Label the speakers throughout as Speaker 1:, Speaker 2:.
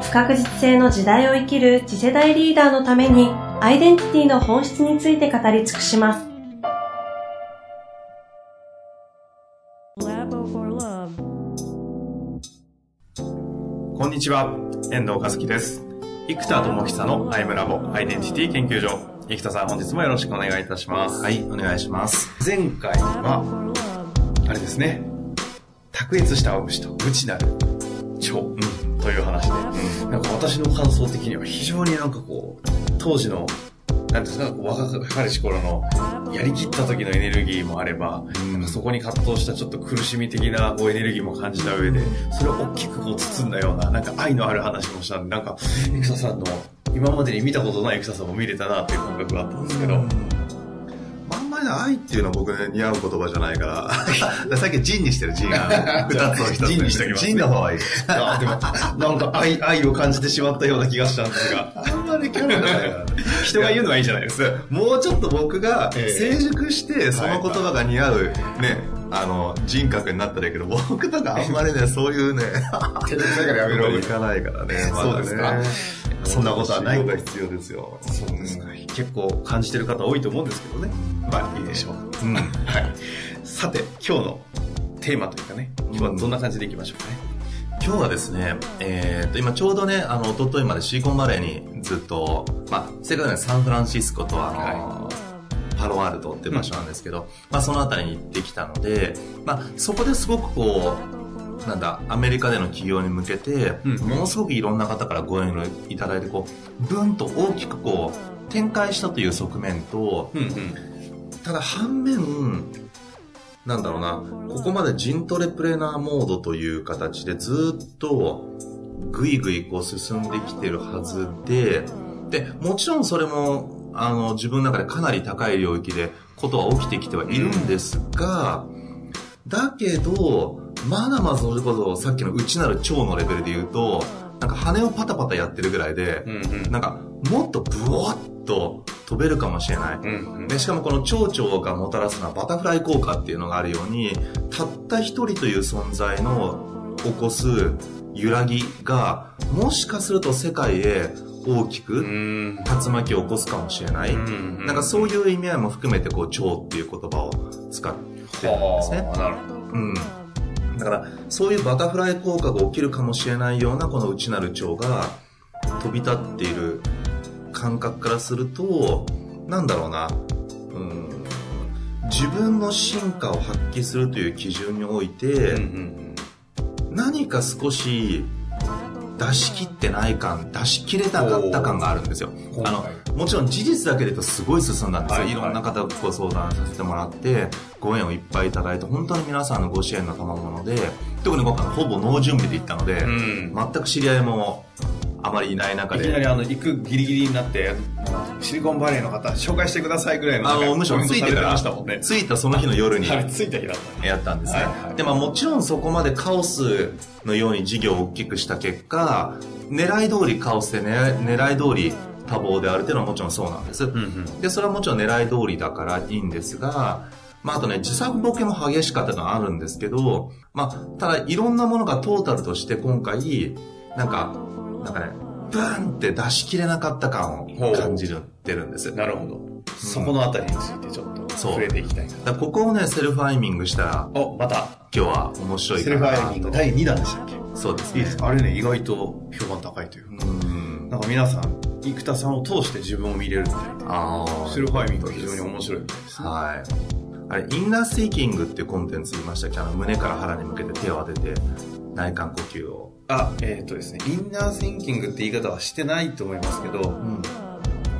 Speaker 1: 不確実性の時代を生きる次世代リーダーのためにアイデンティティの本質について語り尽くします。
Speaker 2: こんにちは、遠藤和樹です。生田智久のアイムラボアイデンティティ研究所。生田さん、本日もよろしくお願いいたします。
Speaker 3: はい、お願いします。
Speaker 2: 前回は、あれですね、卓越したお虫と無知なる蝶、うん、という話で、うん、なんか私の感想的には非常になんかこう、当時のなんですか、若かりし頃の、やりきった時のエネルギーもあれば、うん、そこに葛藤したちょっと苦しみ的なこうエネルギーも感じた上で、それを大きくこう包んだような、なんか愛のある話もしたんで、なんか、エクサさんの、今までに見たことないエクサさんも見れたなっていう感覚があったんですけど、
Speaker 3: 愛っていうのは僕ね、似合う言葉じゃないから、さっきジンにしてる、ジン。二つを一つ。ジンにしてきます、ジンの方がいい。あ
Speaker 2: でも、なんか愛、愛を感じてしまったような気がしたんですが。
Speaker 3: あんまり興味ないから
Speaker 2: 人が言うのはいいじゃないですか。
Speaker 3: もうちょっと僕が成熟して、その言葉が似合う、ね、あの、人格になったらいいけど、僕とかあんまりね、そういうね、
Speaker 2: 手だからやめろ。
Speaker 3: いかないからね。
Speaker 2: そうですか。
Speaker 3: そんなことはない。が
Speaker 2: 必要ですよ。そうですか。結構感じてる方多いと思うんですけどね。まあいいでしょう。うん。はい。さて、今日のテーマというかね、今日はどんな感じでいきましょうかね。
Speaker 3: 今日はですね、えー、と、今ちょうどね、あの、一昨日までシリコンバレーにずっと、まあ、正確にはサンフランシスコとあの、はい、パロワールドっていう場所なんですけど、うん、まあ、その辺りに行ってきたので、まあ、そこですごくこう、なんだ、アメリカでの企業に向けて、うん、ものすごくいろんな方からご縁をいただいて、こう、ブンと大きくこう、展開したという側面と、うんうん、ただ反面、なんだろうな、ここまでジントレプレーナーモードという形でずっとぐいぐいこう進んできてるはずで、で、もちろんそれも、あの、自分の中でかなり高い領域でことは起きてきてはいるんですが、だけど、まだまだそれこそさっきの内なる腸のレベルで言うと、なんか羽をパタパタやってるぐらいで、うんうん、なんかもっとブワッと飛べるかもしれない、うんうん、でしかもこの蝶々がもたらすのはバタフライ効果っていうのがあるようにたった一人という存在の起こす揺らぎがもしかすると世界へ大きく竜巻を起こすかもしれない、なんかそういう意味合いも含めてこう蝶っていう言葉を使ってるんですね。うん。だから、そういうバタフライ効果が起きるかもしれないようなこの内なる腸が飛び立っている感覚からすると、なんだろうな、うん、自分の進化を発揮するという基準において、うんうん、何か少し出し切ってない感、出し切れなかった感があるんですよ。あの、もちろん事実だけで言うとすごい進んだんですよ。はい、いろんな方ご相談させてもらって、ご縁をいっぱいいただいて、本当に皆さんのご支援の賜物で、特に僕はほぼノー準備で行ったので、うん、全く知り合いもあまりいない中で。
Speaker 2: いきなりあの、行くギリギリになって、シリコンバレーの方、紹介してくださいぐらいの。
Speaker 3: あの、むしろついてから、ね、着いたその日の夜に、
Speaker 2: はい、着いた日だっ
Speaker 3: た。やったんですね。はいはい、で、まあもちろんそこまでカオスのように事業を大きくした結果、狙い通りカオスで狙い狙い通り多忙であるっていうのはもちろんそうなんです。うんうん、で、それはもちろん狙い通りだからいいんですが、まあ、あとね、自作ボケも激しかったのはあるんですけど、まあ、ただいろんなものがトータルとして今回、なんか、なんかね、ブーンって出し切れなかった感を感じてるんです。
Speaker 2: なるほど。そこのあたりについてちょっと触れていきたい
Speaker 3: な。ここをね、セルフアイミングしたら、
Speaker 2: お、また。
Speaker 3: 今日は面白い
Speaker 2: セルフアイミング第2弾でしたっけ？
Speaker 3: そうですね。
Speaker 2: いいですあれね、意外と評判高いというか。うんなんか皆さん、生田さんを通して自分を見れるみたいな。ああ。セルフアイミングが非常に面白いみたいですね。はい。
Speaker 3: あれ、インナースイーキングっていうコンテンツ言いましたっけ？あの、胸から腹に向けて手を当てて、内観呼吸を。
Speaker 2: あ、えっ、ー、とですね、インナーシンキングって言い方はしてないと思いますけど、うん、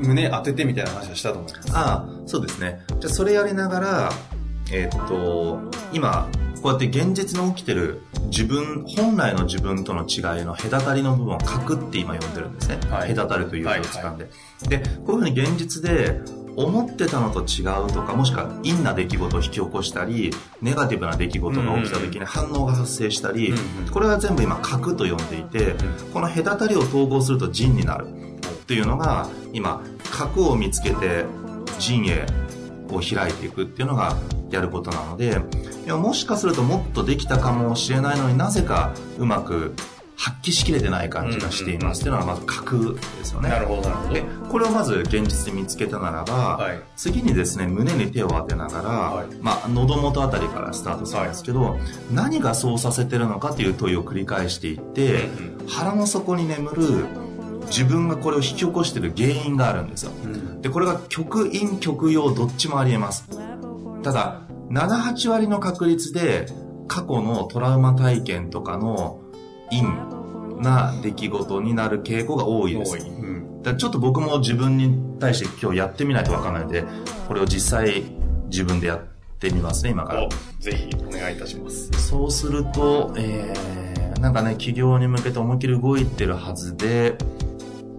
Speaker 2: 胸当ててみたいな話はしたと思います。
Speaker 3: ああ、そうですね。じゃあそれやりながら、えっ、ー、と、今、こうやって現実に起きてる自分、本来の自分との違いの隔たりの部分を核って今呼んでるんですね。はい、隔たるという字を掴んで、はいはい。で、こういうふうに現実で思ってたのと違うとか、もしくは陰な出来事を引き起こしたり、ネガティブな出来事が起きた時に反応が発生したり、これは全部今核と呼んでいて、この隔たりを統合すると人になるっていうのが、今、核を見つけて陣営を開いていくっていうのがやることなので、いやもしかするともっとできたかもしれないのになぜかうまく発揮しきれてない感じがしています。っていうのはまず核ですよね。
Speaker 2: なるほど、なるほど。で、
Speaker 3: これをまず現実に見つけたならば、はい、次にですね、胸に手を当てながら、はい、まあ、喉元あたりからスタートするんですけど、はい、何がそうさせてるのかという問いを繰り返していって、うん、腹の底に眠る自分がこれを引き起こしてる原因があるんですよ。うん、で、これが極陰極陽どっちもあり得ます。ただ、7、8割の確率で過去のトラウマ体験とかの陰な出来事になる傾向が多いです。うん、だちょっと僕も自分に対して今日やってみないとわからないので、これを実際自分でやってみますね、今から。
Speaker 2: ぜひお願いいたします。
Speaker 3: そうすると、えー、なんかね、企業に向けて思いっきり動いてるはずで、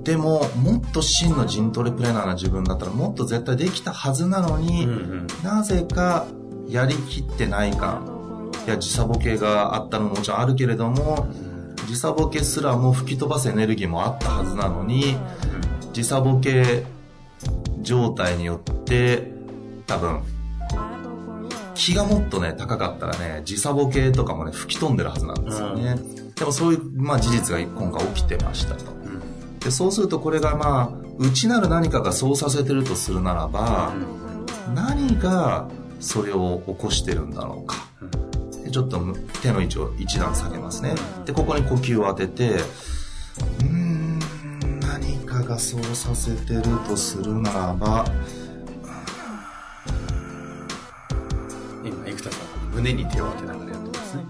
Speaker 3: でも、もっと真の陣トレプレーナーな自分だったらもっと絶対できたはずなのに、うんうん、なぜかやりきってない感、いや、時差ボケがあったのももちろんあるけれども、時差ボケすらも吹き飛ばすエネルギーもあったはずなのに、時差ボケ状態によって、多分、気がもっとね、高かったらね、時差ボケとかもね、吹き飛んでるはずなんですよね。でもそういう、まあ事実が今回起きてましたと。でそうするとこれがまあ内なる何かがそうさせてるとするならば、何がそれを起こしてるんだろうか、でちょっと手の位置を一段下げますね。でここに呼吸を当ててうん何かがそうさせてるとするならば
Speaker 2: 今生田さん胸に手を当てながらやってますね。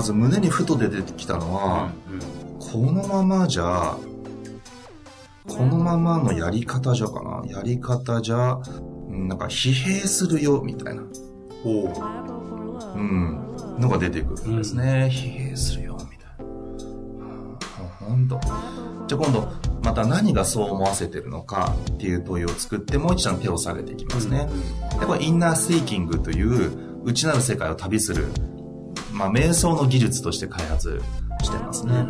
Speaker 3: まず胸にふと出てきたのは、うんうん、このままじゃ、このままのやり方じゃかな？やり方じゃ、なんか疲弊するよ、みたいな。おうん。のが出てくるんですね。うん、疲弊するよ、みたいな。ほんと。じゃあ今度、また何がそう思わせてるのかっていう問いを作って、もう一段手を下げていきますね。うん、で、これインナースイーキングという内なる世界を旅するまあ、瞑想の技術として開発してますね。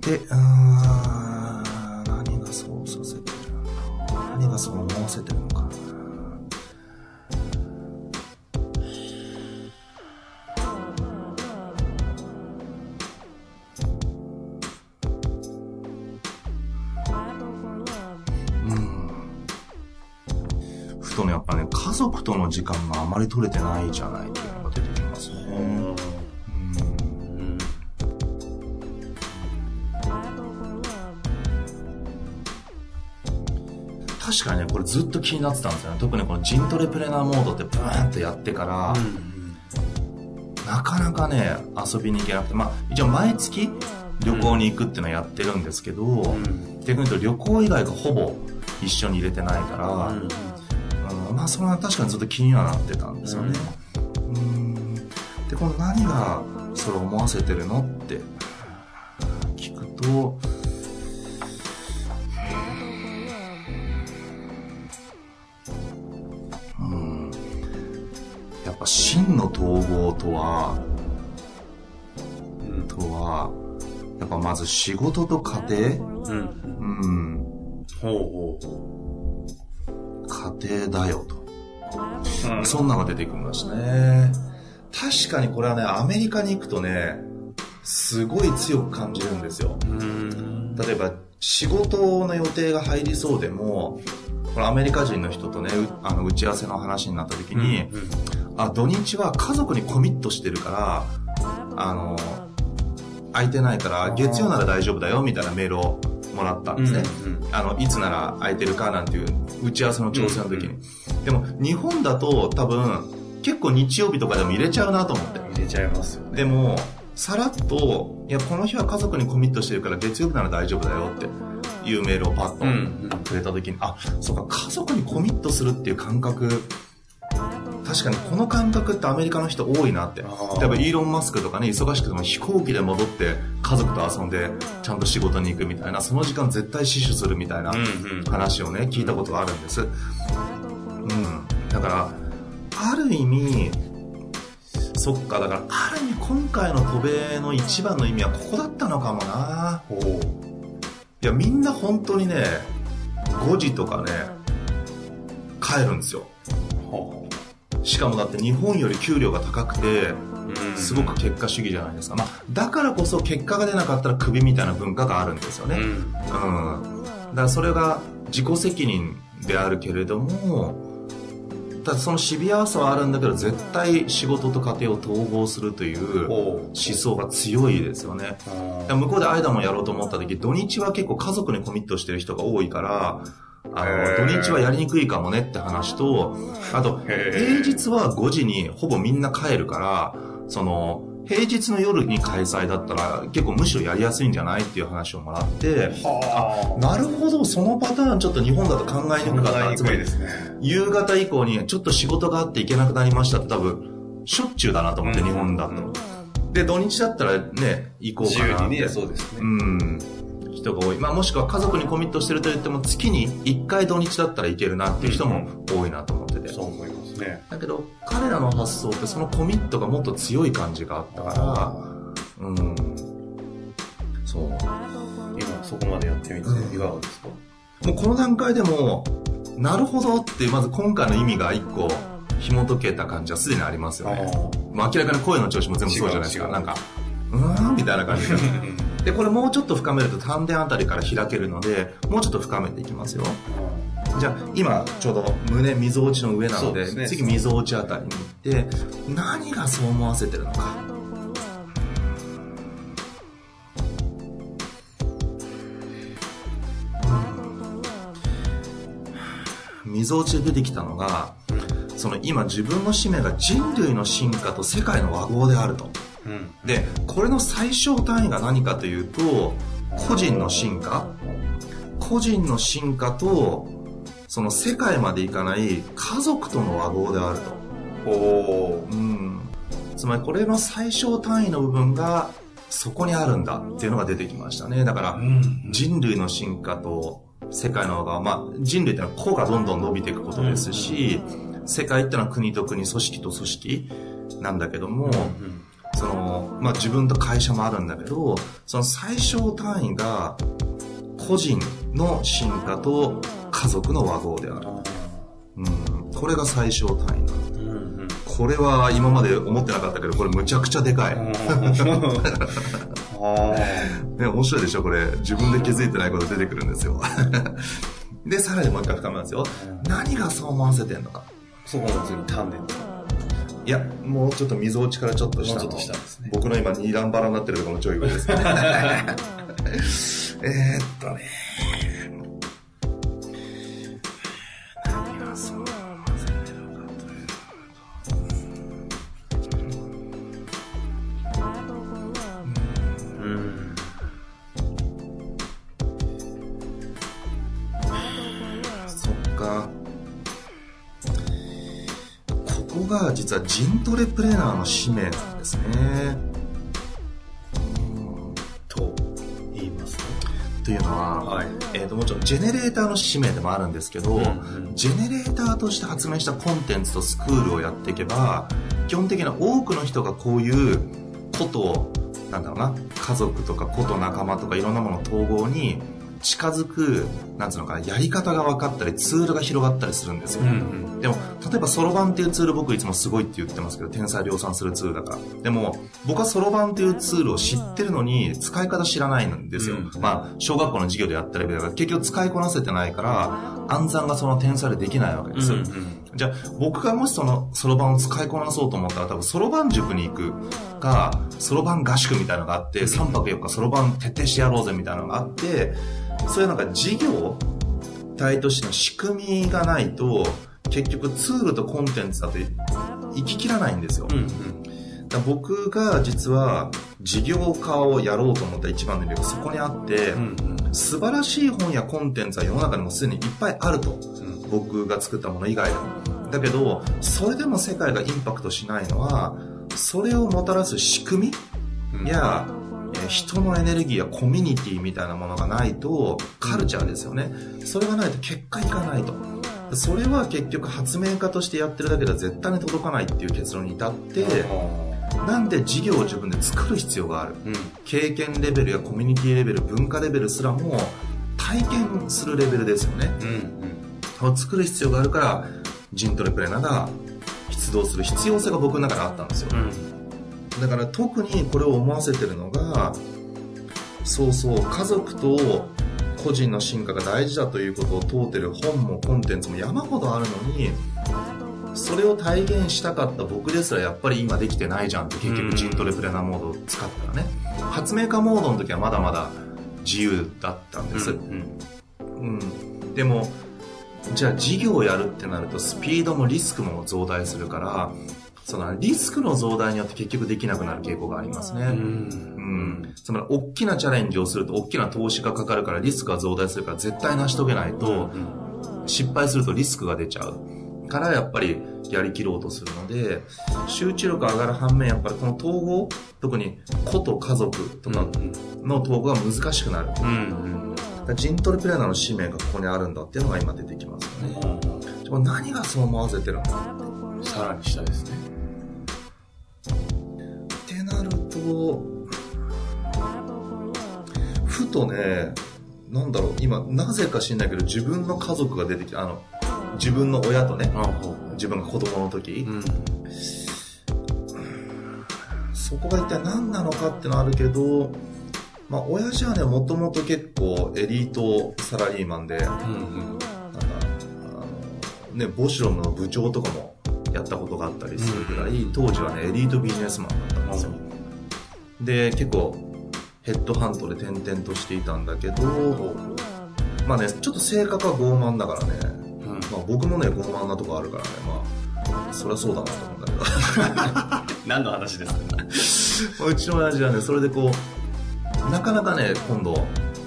Speaker 3: で、あ何がそうさせてるのか何がそう思わせてるのかふとね、やっぱね、家族との時間があまり取れてないじゃない。これずっと気になってたんですよね。特にこのジントレプレナーモードってブーンとやってから、なかなかね、遊びに行けなくて、まあ、一応毎月旅行に行くっていうのはやってるんですけど、うん、逆に言うと旅行以外がほぼ一緒に入れてないから、うん、まあ、それは確かにずっと気にはなってたんですよね。うんでこの何がそれを思わせてるのって聞くと統合とは、とはやっぱまず仕事と家庭？うん、うん、ほうほう。ほう家庭だよと、うん、そんなのが出てきましたね。確かにこれはね、アメリカに行くとね、すごい強く感じるんですよ。例えば、仕事の予定が入りそうでも、これアメリカ人の人とね、あの打ち合わせの話になった時に、うんうん、あ、土日は家族にコミットしてるから、あの、空いてないから月曜なら大丈夫だよみたいなメールをもらったんですね。うんうん、あの、いつなら空いてるかなんていう打ち合わせの調整の時に。うんうん。でも日本だと多分結構日曜日とかでも入れちゃうなと思って。
Speaker 2: 入れちゃいますよ、ね、
Speaker 3: でもさらっといやこの日は家族にコミットしてるから月曜日なら大丈夫だよっていうメールをパッとくれた時に、うん、あそうか家族にコミットするっていう感覚確かにこの感覚ってアメリカの人多いなって。例えばイーロン・マスクとかね、忙しくても飛行機で戻って家族と遊んでちゃんと仕事に行くみたいな、その時間絶対死守するみたいな話をね、聞いたことがあるんです。うん。だから、ある意味、そっか、だから、ある意味今回の渡米の一番の意味はここだったのかもな。いや、みんな本当にね、5時とかね、帰るんですよ。しかもだって日本より給料が高くて、すごく結果主義じゃないですか。まあ、だからこそ結果が出なかったらクビみたいな文化があるんですよね。うん。うん、だからそれが自己責任であるけれども、ただそのシビアさはあるんだけど絶対仕事と家庭を統合するという思想が強いですよね向こうでアイダもやろうと思った時土日は結構家族にコミットしてる人が多いからあの、土日はやりにくいかもねって話と、あと、平日は5時にほぼみんな帰るから、その、平日の夜に開催だったら結構むしろやりやすいんじゃないっていう話をもらって、あ、なるほど、そのパターンちょっと日本だと考えにくかった。つまり、ね、夕方以降にちょっと仕事があって行けなくなりましたって多分、しょっちゅうだなと思って、日本だと。で、土日だったらね、行こうかな。自由にね、
Speaker 2: そうですね。
Speaker 3: うん。人が多い。まあもしくは家族にコミットしてると言っても月に1回土日だったらいけるなっていう人も多いなと思ってて。
Speaker 2: そう思いますね。
Speaker 3: だけど彼らの発想ってそのコミットがもっと強い感じがあったから、うん。そう。
Speaker 2: 今そこまでやってみていかがですか、
Speaker 3: うん、もうこの段階でも、なるほどってまず今回の意味が一個紐解けた感じはすでにありますよね。まあ明らかに声の調子も全部そうじゃないですか。なんか、うーんみたいな感じで。で、これもうちょっと深めると丹田あたりから開けるので、もうちょっと深めていきますよ。じゃあ、今、ちょうど胸、溝落ちの上なので、でね、次、溝落ちあたりに行って、何がそう思わせてるのか。溝落ちで出てきたのが、その今自分の使命が人類の進化と世界の和合であると。でこれの最小単位が何かというと個人の進化。個人の進化とその世界までいかない家族との和合であると。お、うん、つまりこれの最小単位の部分がそこにあるんだっていうのが出てきましたね。だから人類の進化と世界の和合。まあ人類ってのは個がどんどん伸びていくことですし世界ってのは国と国組織と組織なんだけども、うんその、まあ、自分と会社もあるんだけど、その最小単位が個人の進化と家族の和合である。うん、これが最小単位なの。これは今まで思ってなかったけど、これむちゃくちゃでかい。ね、面白いでしょ？これ。自分で気づいてないこと出てくるんですよ。で、さらにもう一回深めますよ。何がそう思わせてんのか。
Speaker 2: そこの次に丹田
Speaker 3: いや、もうちょっと溝落ちからちょっと下
Speaker 2: の。ちょっと下ですね。
Speaker 3: 僕の今二段バラになってるところのちょい上ですね。えっとね。実はジントレプレーナーの使命なんですね。
Speaker 2: と言います
Speaker 3: と？というのは、はい、えーと、もちろんジェネレーターの使命でもあるんですけど、うんうん、ジェネレーターとして発明したコンテンツとスクールをやっていけば基本的には多くの人がこういうことをなんだろうな家族とか子と仲間とかいろんなもの統合に近づく、なんつうのかな、やり方が分かったり、ツールが広がったりするんですよ。うんうん、でも、例えばそろばんっていうツール僕いつもすごいって言ってますけど、天才量産するツールだから。でも、僕はそろばんっていうツールを知ってるのに、使い方知らないんですよ。うん、まあ、小学校の授業でやったレベルだから、結局使いこなせてないから、暗算がその天才でできないわけです。うんうん、じゃあ、僕がもしそのそろばんを使いこなそうと思ったら、多分そろばん塾に行くか、そろばん合宿みたいなのがあって、3泊4日そろばん徹底してやろうぜみたいなのがあって、そういうなんか事業体としての仕組みがないと結局ツールとコンテンツだと行ききらないんですよ。うんうん。僕が実は事業化をやろうと思った一番の理由がそこにあって、うんうん、素晴らしい本やコンテンツは世の中にもすでにいっぱいあると、うん、僕が作ったもの以外でも。だけどそれでも世界がインパクトしないのはそれをもたらす仕組みや、うん、人のエネルギーやコミュニティみたいなものがないとカルチャーですよね。それがないと結果いかないと。それは結局発明家としてやってるだけでは絶対に届かないっていう結論に至って、なんで事業を自分で作る必要がある、うん、経験レベルやコミュニティレベル文化レベルすらも体験するレベルですよね、うんうん、作る必要があるからジントレプレーナーが出動する必要性が僕の中であったんですよ、うん、だから特にこれを思わせてるのがそうそう家族と個人の進化が大事だということを問うてる本もコンテンツも山ほどあるのにそれを体現したかった僕ですらやっぱり今できてないじゃんって結局ジントレプレナーモードを使ったらね。発明家モードの時はまだまだ自由だったんです、うん、うん、でもじゃあ事業をやるってなるとスピードもリスクも増大するからそのリスクの増大によって結局できなくなる傾向がありますね。うん。うん。つまり、大きなチャレンジをすると大きな投資がかかるからリスクが増大するから絶対成し遂げないと、失敗するとリスクが出ちゃう。からやっぱりやりきろうとするので、集中力上がる反面、やっぱりこの統合、特に子と家族とかの統合が難しくなる。うんうん、ジントルプレーナーの使命がここにあるんだっていうのが今出てきますよね。うん、何がそう思わせてるのか
Speaker 2: さらに下ですね。
Speaker 3: と、ふとね、なんだろう、今、なぜか知んないけど、自分の家族が出てきて、あの、自分の親とね、自分が子供の時、うん、そこが一体何なのかってのはあるけど、まあ、親父はね、もともと結構エリートサラリーマンで、うんうん、なんか、あの、ね、ボシュロムの部長とかもやったことがあったりするぐらい、当時はね、エリートビジネスマンだったんですよ。で、結構、ヘッドハントで転々としていたんだけど、まあね、ちょっと性格は傲慢だからね、まあ僕もね、傲慢なとこあるからね、まあ、そりゃそうだなと思うんだけど。
Speaker 2: 何の話です
Speaker 3: か？うちの親父はね、それでこう、なかなかね、今度、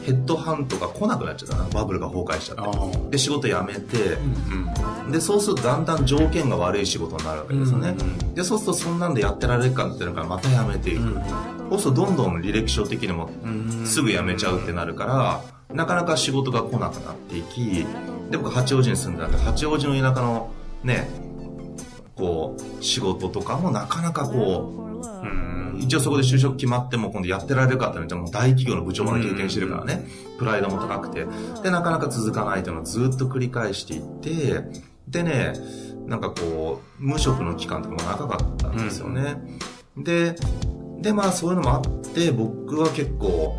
Speaker 3: ヘッドハントが来なくなっちゃったな。バブルが崩壊しちゃって。で、仕事辞めて、うんうん、で、そうするとだんだん条件が悪い仕事になるわけですよね。うんうん、で、そうするとそんなんでやってられるかっていうのからまた辞めていく。うん、そうするとどんどん履歴書的にもすぐ辞めちゃうってなるから、なかなか仕事が来なくなっていき、で、僕八王子に住んでたんで、八王子の田舎のね、こう、仕事とかもなかなかこう、うん、一応そこで就職決まっても今度やってられるかって言ったらもう大企業の部長まで経験してるからね、プライドも高くて。で、なかなか続かないというのをずっと繰り返していって、でね、なんかこう、無職の期間とかも長かったんですよね。うん、で、で、まあそういうのもあって、僕は結構、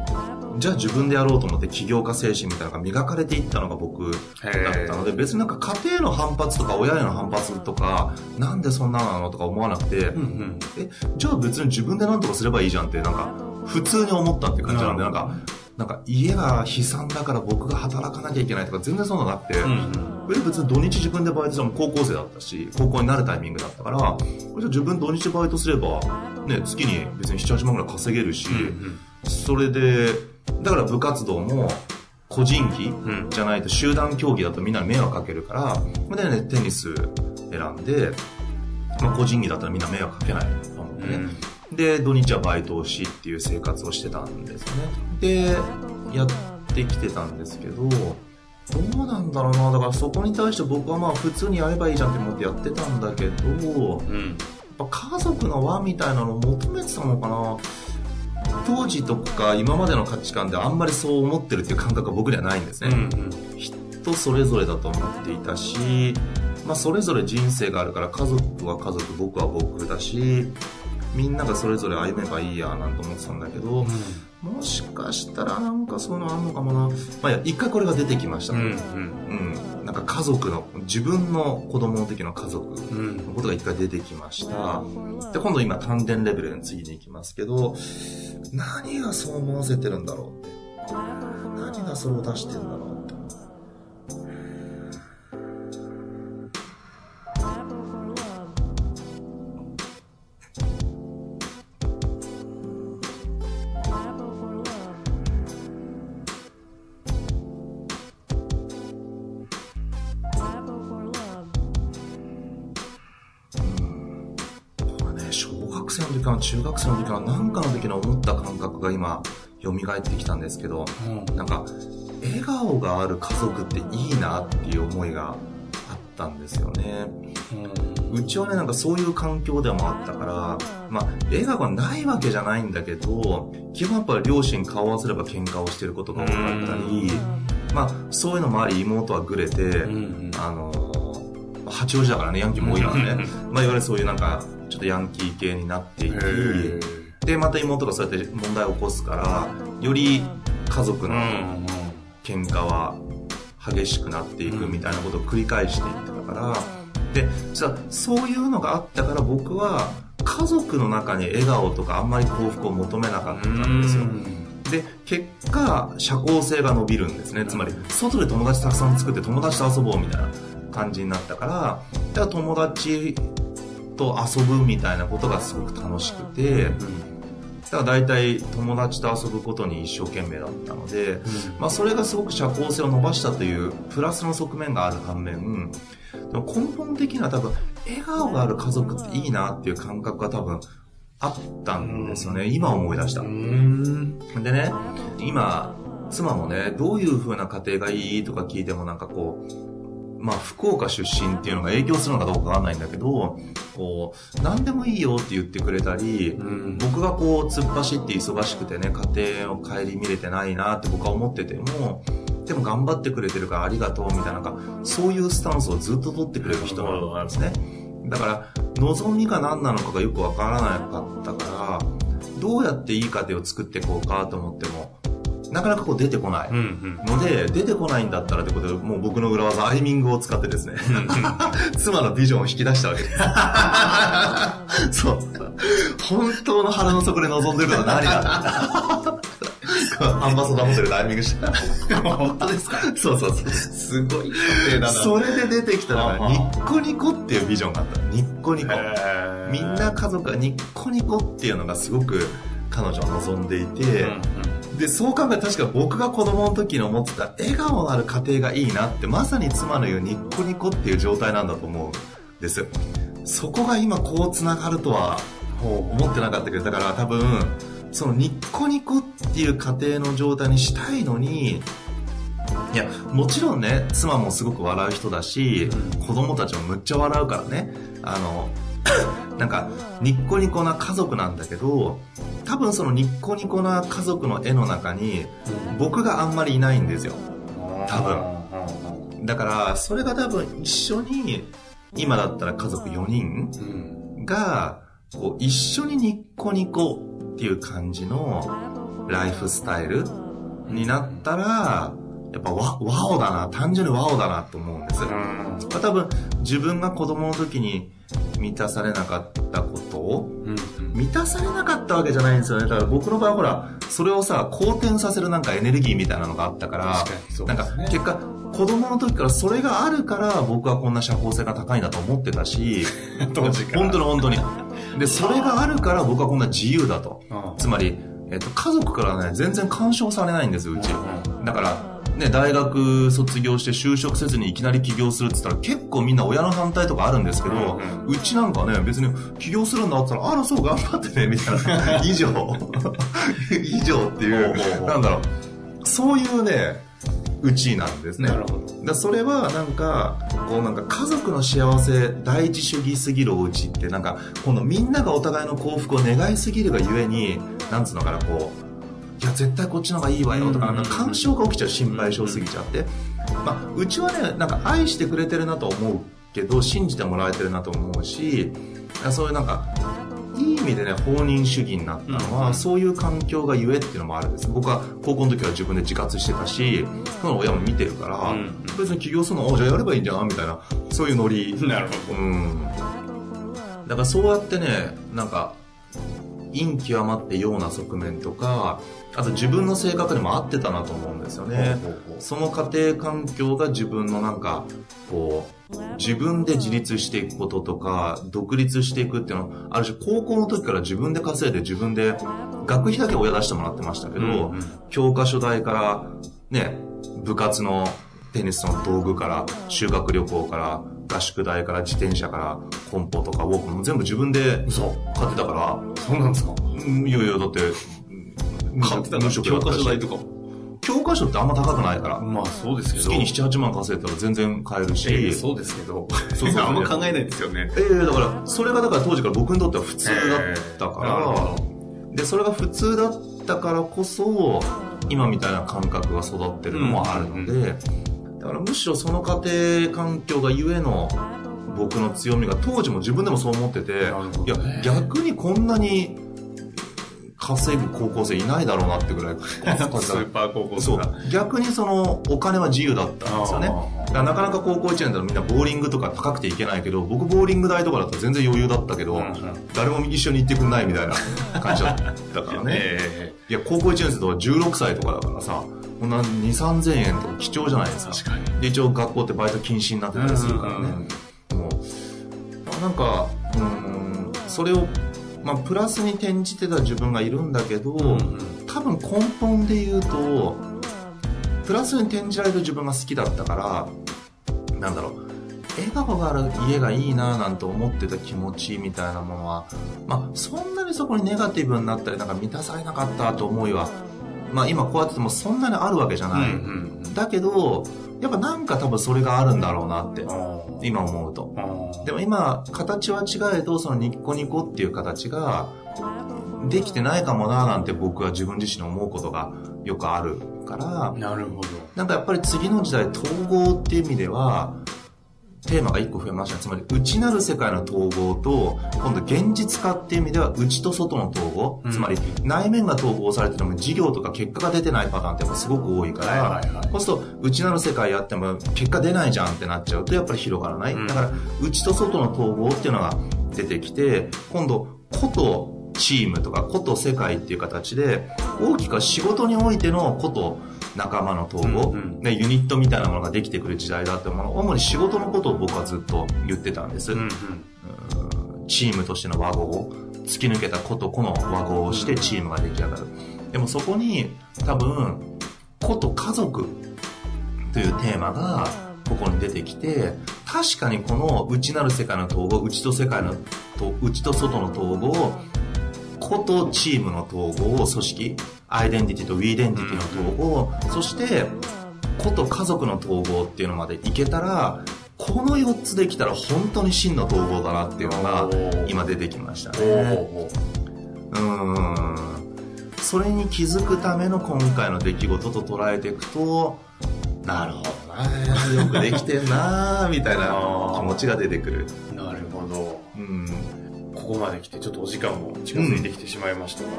Speaker 3: じゃあ自分でやろうと思って起業家精神みたいなのが磨かれていったのが僕だったので、別になんか家庭の反発とか親への反発とか、なんでそんなのとか思わなくて、うんうん、え、じゃあ別に自分で何とかすればいいじゃんって、なんか、普通に思ったって感じなんで、なんか、なんか家が悲惨だから僕が働かなきゃいけないとか全然そんなのなくて、うんうん、別に土日自分でバイトしても高校生だったし、高校になるタイミングだったから、じゃあ自分土日バイトすれば、ね、月に別に7、8万ぐらい稼げるし、うんうん、それで、だから部活動も個人技じゃないと集団競技だとみんなに迷惑かけるから、でね、テニス選んで、まあ、個人技だったらみんな迷惑かけないと思ってね。うん、で、土日はバイトをしっていう生活をしてたんですよね。で、やってきてたんですけど、どうなんだろうな。だからそこに対して僕はまあ普通にやればいいじゃんって思ってやってたんだけど、うん、ぱ家族の輪みたいなのを求めてたのかな。当時とか今までの価値観であんまりそう思ってるっていう感覚は僕にはないんですね、うんうん、人それぞれだと思っていたし、まあ、それぞれ人生があるから家族は家族僕は僕だしみんながそれぞれ歩めばいいやなんて思ってたんだけど、うんもしかしたらなんかそういうのあんのかもな。まあ、一回これが出てきました、うん、うん、なんか家族の、自分の子供の時の家族のことが一回出てきました。で、今度今丹田レベルに次に行きますけど、何がそう思わせてるんだろうって。何がそれを出してるんだろうかな、中学生の時かな、なんかの時の思った感覚が今、蘇ってきたんですけど、うん、なんか、笑顔がある家族っていいなっていう思いがあったんですよね。うん、うちはね、なんかそういう環境でもあったから、まあ、笑顔がないわけじゃないんだけど、基本やっぱ両親顔合わせれば喧嘩をしてることが多かったり、まあ、そういうのもあり、妹はぐれて、うんあの、八王子だからね、ヤンキーも多いからね、まあ、いわゆるそういうなんか、ちょっとヤンキー系になっていき、で、また妹がそうやって問題を起こすから、より家族の喧嘩は激しくなっていくみたいなことを繰り返していってたから、で、じゃあそういうのがあったから僕は家族の中に笑顔とかあんまり幸福を求めなかったんですよ。で、結果、社交性が伸びるんですね。つまり、外で友達たくさん作って友達と遊ぼうみたいな感じになったから、じゃあ友達と遊ぶみたいなことがすごく楽しくて、だから大体友達と遊ぶことに一生懸命だったので、うん、まあそれがすごく社交性を伸ばしたというプラスの側面がある反面、根本的には多分笑顔がある家族っていいなっていう感覚が多分あったんですよね。今思い出した。でね、今、妻もね、どういう風な家庭がいいとか聞いてもなんかこう、まあ、福岡出身っていうのが影響するのかどうかわかんないんだけど、こう、何でもいいよって言ってくれたり、うん、僕がこう、突っ走って忙しくてね、家庭を顧みれてないなって僕は思ってても、でも頑張ってくれてるからありがとうみたいな、なんか、そういうスタンスをずっと取ってくれる人なんですね。だから、望みが何なのかがよくわからなかったから、どうやっていい家庭を作っていこうかと思っても、なかなかこう出てこないので、出てこないんだったらってことで、もう僕の裏技、アイミングを使ってですね、妻のビジョンを引き出したわけです。そう。本当の腹の底で望んでるのは何だアンバサダーホテルでアイミングした。
Speaker 2: 本当ですか？
Speaker 3: そうそうそう。
Speaker 2: すごい家
Speaker 3: 庭だな。それで出てきたのが、ニッコニコっていうビジョンがあった。ニッコニコ。みんな家族がニッコニコっていうのがすごく彼女は望んでいて、うんうんで、そう考え確か僕が子供の時に思ってた笑顔のある家庭がいいなってまさに妻の言うニッコニコっていう状態なんだと思うんです。そこが今こう繋がるとは思ってなかったけど、だから多分、そのニッコニコっていう家庭の状態にしたいのに、いや、もちろんね、妻もすごく笑う人だし、子供たちもむっちゃ笑うからね、あの、なんか、ニッコニコな家族なんだけど、多分そのニッコニコな家族の絵の中に、僕があんまりいないんですよ。多分。だから、それが多分一緒に、今だったら家族4人が、こう、一緒にニッコニコっていう感じのライフスタイルになったら、やっぱワワオだな、単純にワオだなと思うんです。多分自分が子供の時に満たされなかったことを、満たされなかったわけじゃないんですよね。だから僕の場合はほら、それをさ、好転させるなんかエネルギーみたいなのがあったから、かね、なんか結果、子供の時からそれがあるから僕はこんな社交性が高いんだと思ってたし、
Speaker 2: 当時から。
Speaker 3: 本当に本当に。で、それがあるから僕はこんな自由だと。つまり、えっと、家族からね、全然干渉されないんですよ、うち。だから、ね、大学卒業して就職せずにいきなり起業するって言ったら結構みんな親の反対とかあるんですけど、うんうん、うちなんかね、別に起業するんだって言ったら、あら、そう、頑張ってね、みたいな。以上。以上っていう、なんだろう。そういうね、うちなんですね。なるほど。だそれはなんか、こうなんか家族の幸せ第一主義すぎるお家ってなんか、このみんながお互いの幸福を願いすぎるがゆえに、なんつうのかな、こう、いや絶対こっちの方がいいわよとかなんか干渉が起きちゃう心配性すぎちゃって、まあ、うちはねなんか愛してくれてるなと思うけど信じてもらえてるなと思うしそういうなんかいい意味でね放任主義になったのは、うん、そういう環境がゆえっていうのもあるんです。僕は高校の時は自分で自活してたしその親も見てるから、うん、別に起業するのじゃあやればいいんじゃんみたいなそういうノリ。
Speaker 2: なるほど、うん、
Speaker 3: だからそうやってねなんか陰極まってような側面とかあと自分の性格にも合ってたなと思うんですよね。その家庭環境が自分のなんか、こう、自分で自立していくこととか、独立していくっていうのは、ある種高校の時から自分で稼いで自分で、学費だけ親出してもらってましたけど、うんうん、教科書代から、ね、部活のテニスの道具から、修学旅行から、合宿代から自転車からコンポとかウォークも全部自分で買ってたから。
Speaker 2: そうなんですか？
Speaker 3: いやいや、だって、
Speaker 2: 買ってたから教科書代とか
Speaker 3: 教科書ってあんま高くないから。
Speaker 2: まあそうですけど。
Speaker 3: 月に7、8万稼いだら全然買えるし。え
Speaker 2: ー、そうですけど。そうそう。あんま考えないですよね。
Speaker 3: ええー、だから、それがだから当時から僕にとっては普通だったから、えー、で、それが普通だったからこそ、今みたいな感覚が育ってるのもあるので、うん、だからむしろその家庭環境がゆえの僕の強みが当時も自分でもそう思ってて、いや、逆にこんなに稼ぐ高校生いないだろうなってぐらいス
Speaker 2: ーパー高校生
Speaker 3: 逆にそのお金は自由だったんですよね。なかなか高校1年だとみんなボーリングとか高くていけないけど僕ボーリング代とかだと全然余裕だったけど、うんうん、誰も一緒に行ってくんないみたいな感じだったからね。えー、いや高校1年生とか16歳とかだからさこんな2 3 0 0 0円とか貴重じゃないですか。
Speaker 2: 確かに。
Speaker 3: で一応学校ってバイト禁止になってたりするからね、うんうん、もうなんかうんそれをまあ、プラスに転じてた自分がいるんだけど、うん、多分根本で言うとプラスに転じられる自分が好きだったからなんだろう。笑顔がある家がいいななんて思ってた気持ちみたいなものは、まあ、そんなにそこにネガティブになったりなんか満たされなかったと思いは、まあ、今こうやっててもそんなにあるわけじゃない、うんうん、だけどやっぱなんか多分それがあるんだろうなって今思うと。でも今形は違えどそのニッコニコっていう形ができてないかもななんて僕は自分自身思うことがよくあるから。
Speaker 2: なるほど。
Speaker 3: なんかやっぱり次の時代統合っていう意味ではテーマが1個増えました。つまり内なる世界の統合と今度現実化っていう意味では内と外の統合、うん、つまり内面が統合されてても事業とか結果が出てないパターンってやっぱすごく多いから、はいはいはい、そうすると内なる世界やっても結果出ないじゃんってなっちゃうとやっぱり広がらない、うん、だから内と外の統合っていうのが出てきて今度個とチームとか個と世界っていう形で大きく仕事においての個と仲間の統合、うんうん、ユニットみたいなものができてくる時代だってもの。主に仕事のことを僕はずっと言ってたんです、うんうん、チームとしての和合突き抜けた子と子の和合をしてチームが出来上がる。でもそこに多分子と家族というテーマがここに出てきて確かにこの内なる世界の統合内と世界のと内と外の統合個とチームの統合組織アイデンティティとウィーデンティティの統合、そして子と家族の統合っていうのまでいけたらこの4つできたら本当に真の統合だなっていうのが今出てきましたね。うん。それに気づくための今回の出来事と捉えていくとなるほどなよくできてんなみたいな気持ちが出てくる
Speaker 2: ここまで来てちょっとお時間も近づいてきてしまいましたが、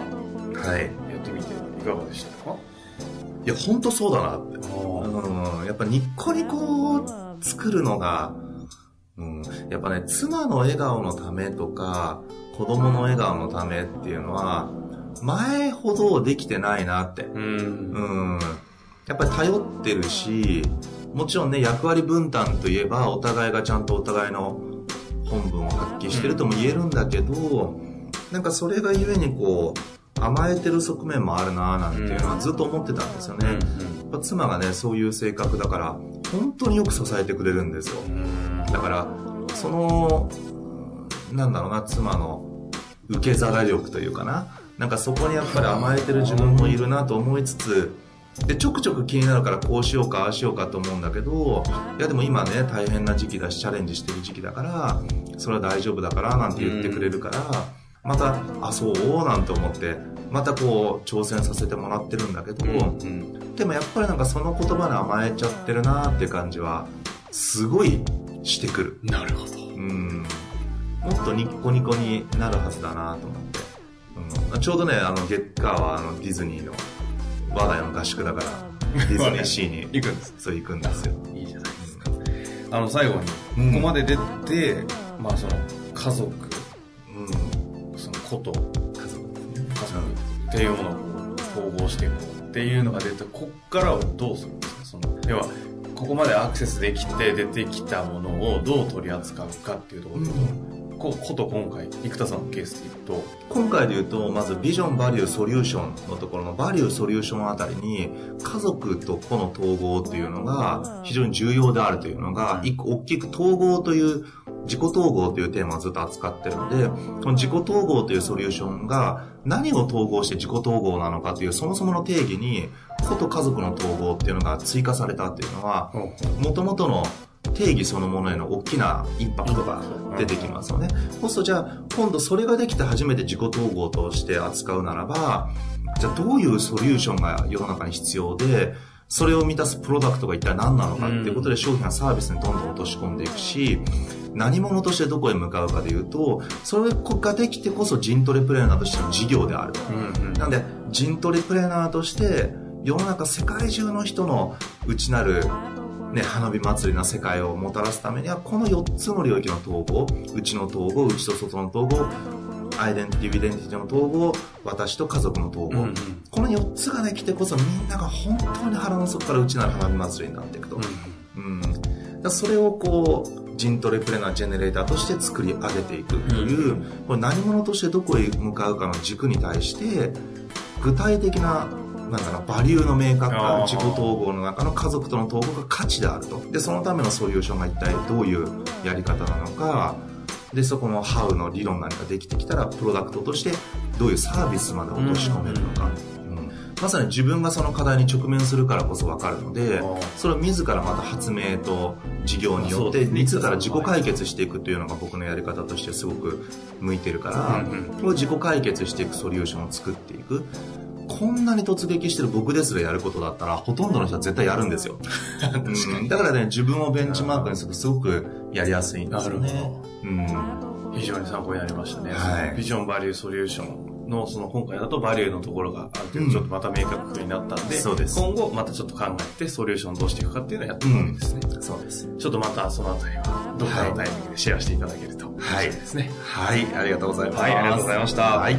Speaker 3: うん、はいや
Speaker 2: ってみていかがでしたか？
Speaker 3: いや、本当そうだなって。うん、やっぱニッコニコを作るのが、うん、やっぱね、妻の笑顔のためとか、子供の笑顔のためっていうのは、前ほどできてないなって。うん。うん。やっぱり頼ってるし、もちろんね、役割分担といえば、お互いがちゃんとお互いの本分を発揮してるとも言えるんだけど、なんかそれがゆえにこう、甘えてる側面もあるななんていうのはずっと思ってたんですよね、うん、妻がねそういう性格だから本当によく支えてくれるんですよ、だからそのなんだろうな妻の受け皿力というかな。なんかそこにやっぱり甘えてる自分もいるなと思いつつでちょくちょく気になるからこうしようかああしようかと思うんだけどい。やでも今ね大変な時期だしチャレンジしてる時期だからそれは大丈夫だからなんて言ってくれるから、またあそうなんて思ってまたこう挑戦させてもらってるんだけど、でもやっぱりなんかその言葉に甘えちゃってるなって感じはすごいしてくる。
Speaker 2: なるほど、
Speaker 3: うん、もっとニッコニコになるはずだなと思って、うん、ちょうどねあの月火はあのディズニーの我が家の合宿だから ディズニーシーに
Speaker 2: 行くんです。
Speaker 3: そう行くんですよ。
Speaker 2: いいじゃないですか、あの最後にここまで出て、うん、まあその家族、うん。子と。家族。っていうものを統合していこうっていうのが出てこっからはどうするんですか？その要はここまでアクセスできて出てきたものをどう取り扱うかっていうところと、うん、ここと今回、生田さんのケースでいくと、
Speaker 3: 今回で言うと、まずビジョン、バリュー、ソリューションのところのバリュー、ソリューションあたりに、家族と個の統合っていうのが非常に重要であるというのが、一個大きく統合という自己統合というテーマをずっと扱ってるので、この自己統合というソリューションが何を統合して自己統合なのかというそもそもの定義に、子と家族の統合っていうのが追加されたっていうのは、もともとの定義そのものへの大きなインパクトが出てきますよね。そうするとじゃあ、今度それができて初めて自己統合として扱うならば、じゃあどういうソリューションが世の中に必要で、それを満たすプロダクトが一体何なのかっていうことで商品やサービスにどんどん落とし込んでいくし、何者としてどこへ向かうかでいうと、それができてこそジントレプレーナーとしての事業である。うんうん、なんで、ジントレプレーナーとして、世の中世界中の人の内なるね、花火祭りな世界をもたらすためには、この4つの領域の統合、内の統合、内と外の統合、アイデンティティ、ビデンティティの統合、私と家族の統合、うんうん、この4つができてこそみんなが本当に腹の底から内なる花火祭りになっていくと。うん、うん、それをこう、ジントレプレナージェネレーターとして作り上げていくという、うん、これ何者としてどこへ向かうかの軸に対して、具体的ななんだろう、バリューの明確化、自己統合の中の家族との統合が価値であると。で、そのためのソリューションが一体どういうやり方なのか、で、そこのハウの理論なんかできてきたら、プロダクトとしてどういうサービスまで落とし込めるのか。まさに自分がその課題に直面するからこそ分かるので、それを自らまた発明と事業によって、自ら自己解決していくというのが僕のやり方としてすごく向いてるから、これ自己解決していくソリューションを作っていく。こんなに突撃してる僕ですらやることだったら、ほとんどの人は絶対やるんですよ。うん、だからね、自分をベンチマークにするとすごくやりやすいんですよね。なるほど。う
Speaker 2: ん、非常に参考になりましたね。はい、ビジョンバリューソリューションの、その今回だとバリューのところがある程度ちょっとまた明確になったんで、うん、そうです今後またちょっと考えてソリューションどうしていくかっていうのをやっていくわけですね。
Speaker 3: うん、そうです。
Speaker 2: ちょっとまたそのあたりは、どっかのタイミングでシェアしていただけると、
Speaker 3: はい。ですね。はい。ありがとうございます。
Speaker 2: はい、ありがとうございました。はい。